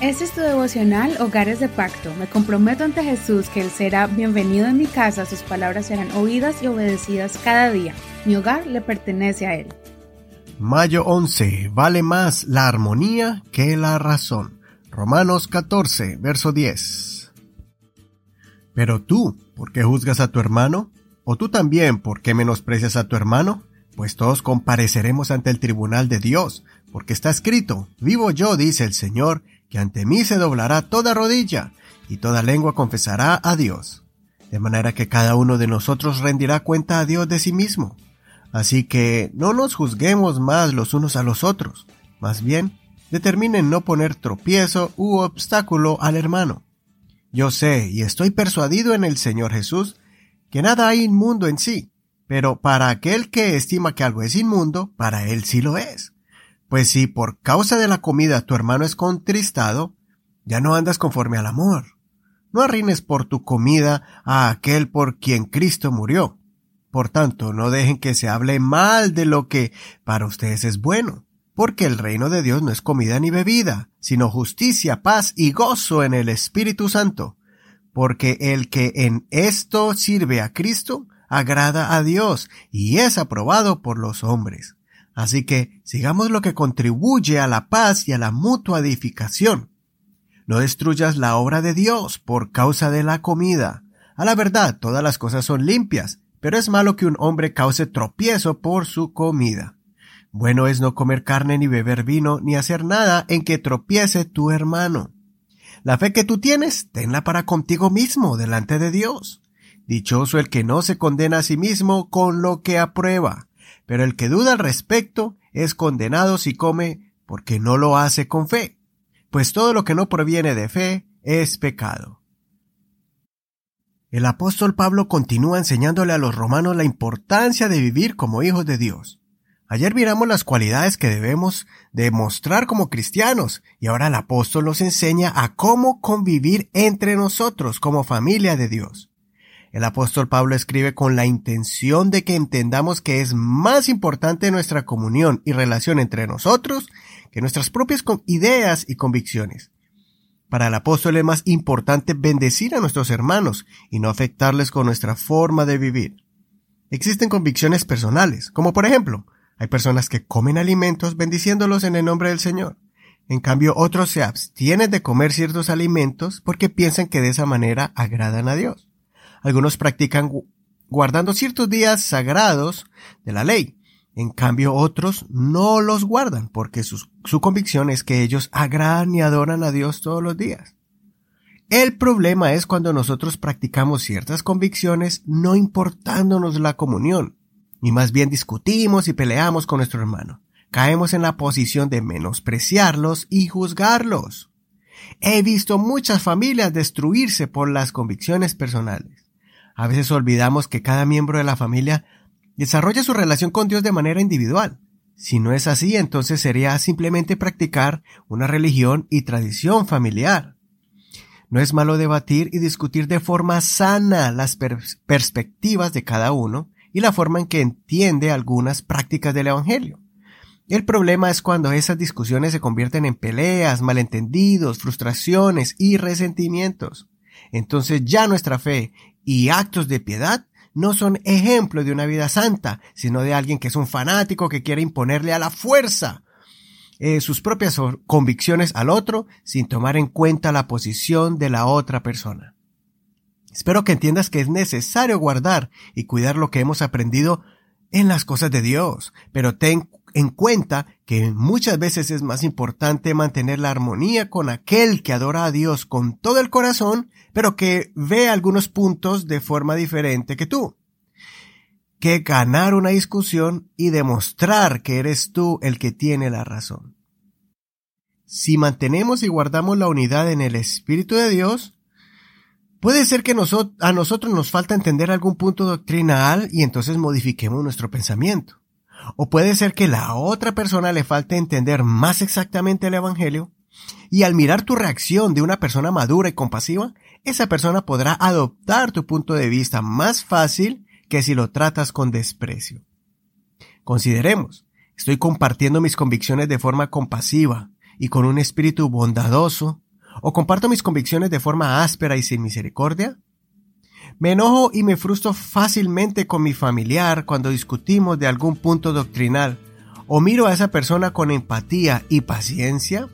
Este es tu devocional Hogares de Pacto. Me comprometo ante Jesús que Él será bienvenido en mi casa, sus palabras serán oídas y obedecidas cada día. Mi hogar le pertenece a Él. Mayo 11. Vale más la armonía que la razón. Romanos 14, verso 10. Pero tú, ¿por qué juzgas a tu hermano? ¿O tú también, por qué menosprecias a tu hermano? Pues todos compareceremos ante el tribunal de Dios, porque está escrito, vivo yo, dice el Señor, que ante mí se doblará toda rodilla, y toda lengua confesará a Dios. De manera que cada uno de nosotros rendirá cuenta a Dios de sí mismo. Así que no nos juzguemos más los unos a los otros, más bien determinen no poner tropiezo u obstáculo al hermano. Yo sé y estoy persuadido en el Señor Jesús que nada hay inmundo en sí, pero para aquel que estima que algo es inmundo, para él sí lo es. Pues si por causa de la comida tu hermano es contristado, ya no andas conforme al amor. No arrines por tu comida a aquel por quien Cristo murió. Por tanto, no dejen que se hable mal de lo que para ustedes es bueno, porque el reino de Dios no es comida ni bebida, sino justicia, paz y gozo en el Espíritu Santo, porque el que en esto sirve a Cristo agrada a Dios y es aprobado por los hombres. Así que sigamos lo que contribuye a la paz y a la mutua edificación. No destruyas la obra de Dios por causa de la comida. A la verdad, todas las cosas son limpias, pero es malo que un hombre cause tropiezo por su comida. Bueno es no comer carne ni beber vino ni hacer nada en que tropiece tu hermano. La fe que tú tienes, tenla para contigo mismo delante de Dios. Dichoso el que no se condena a sí mismo con lo que aprueba pero el que duda al respecto es condenado si come porque no lo hace con fe, pues todo lo que no proviene de fe es pecado. El apóstol Pablo continúa enseñándole a los romanos la importancia de vivir como hijos de Dios. Ayer miramos las cualidades que debemos demostrar como cristianos y ahora el apóstol nos enseña a cómo convivir entre nosotros como familia de Dios. El apóstol Pablo escribe con la intención de que entendamos que es más importante nuestra comunión y relación entre nosotros que nuestras propias ideas y convicciones. Para el apóstol es más importante bendecir a nuestros hermanos y no afectarles con nuestra forma de vivir. Existen convicciones personales, como por ejemplo, hay personas que comen alimentos bendiciéndolos en el nombre del Señor. En cambio, otros se abstienen de comer ciertos alimentos porque piensan que de esa manera agradan a Dios. Algunos practican guardando ciertos días sagrados de la ley. En cambio, otros no los guardan porque su, convicción es que ellos agradan y adoran a Dios todos los días. El problema es cuando nosotros practicamos ciertas convicciones no importándonos la comunión, y más bien discutimos y peleamos con nuestro hermano. Caemos en la posición de menospreciarlos y juzgarlos. He visto muchas familias destruirse por las convicciones personales. A veces olvidamos que cada miembro de la familia desarrolla su relación con Dios de manera individual. Si no es así, entonces sería simplemente practicar una religión y tradición familiar. No es malo debatir y discutir de forma sana las perspectivas de cada uno y la forma en que entiende algunas prácticas del Evangelio. El problema es cuando esas discusiones se convierten en peleas, malentendidos, frustraciones y resentimientos. Entonces ya nuestra fe y actos de piedad no son ejemplo de una vida santa, sino de alguien que es un fanático que quiere imponerle a la fuerza eh, sus propias convicciones al otro sin tomar en cuenta la posición de la otra persona. Espero que entiendas que es necesario guardar y cuidar lo que hemos aprendido en las cosas de Dios, pero ten en cuenta que muchas veces es más importante mantener la armonía con aquel que adora a Dios con todo el corazón, pero que ve algunos puntos de forma diferente que tú. Que ganar una discusión y demostrar que eres tú el que tiene la razón. Si mantenemos y guardamos la unidad en el Espíritu de Dios, puede ser que a nosotros nos falta entender algún punto doctrinal y entonces modifiquemos nuestro pensamiento. O puede ser que la otra persona le falte entender más exactamente el Evangelio y al mirar tu reacción de una persona madura y compasiva, esa persona podrá adoptar tu punto de vista más fácil que si lo tratas con desprecio. Consideremos, estoy compartiendo mis convicciones de forma compasiva y con un espíritu bondadoso, ¿O comparto mis convicciones de forma áspera y sin misericordia? Me enojo y me frustro fácilmente con mi familiar cuando discutimos de algún punto doctrinal. ¿O miro a esa persona con empatía y paciencia?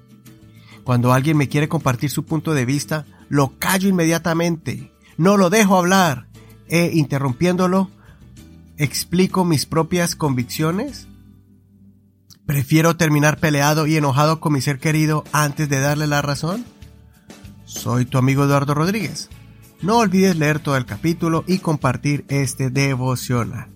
Cuando alguien me quiere compartir su punto de vista, lo callo inmediatamente. No lo dejo hablar. E interrumpiéndolo, explico mis propias convicciones. ¿Prefiero terminar peleado y enojado con mi ser querido antes de darle la razón? Soy tu amigo Eduardo Rodríguez. No olvides leer todo el capítulo y compartir este devocional.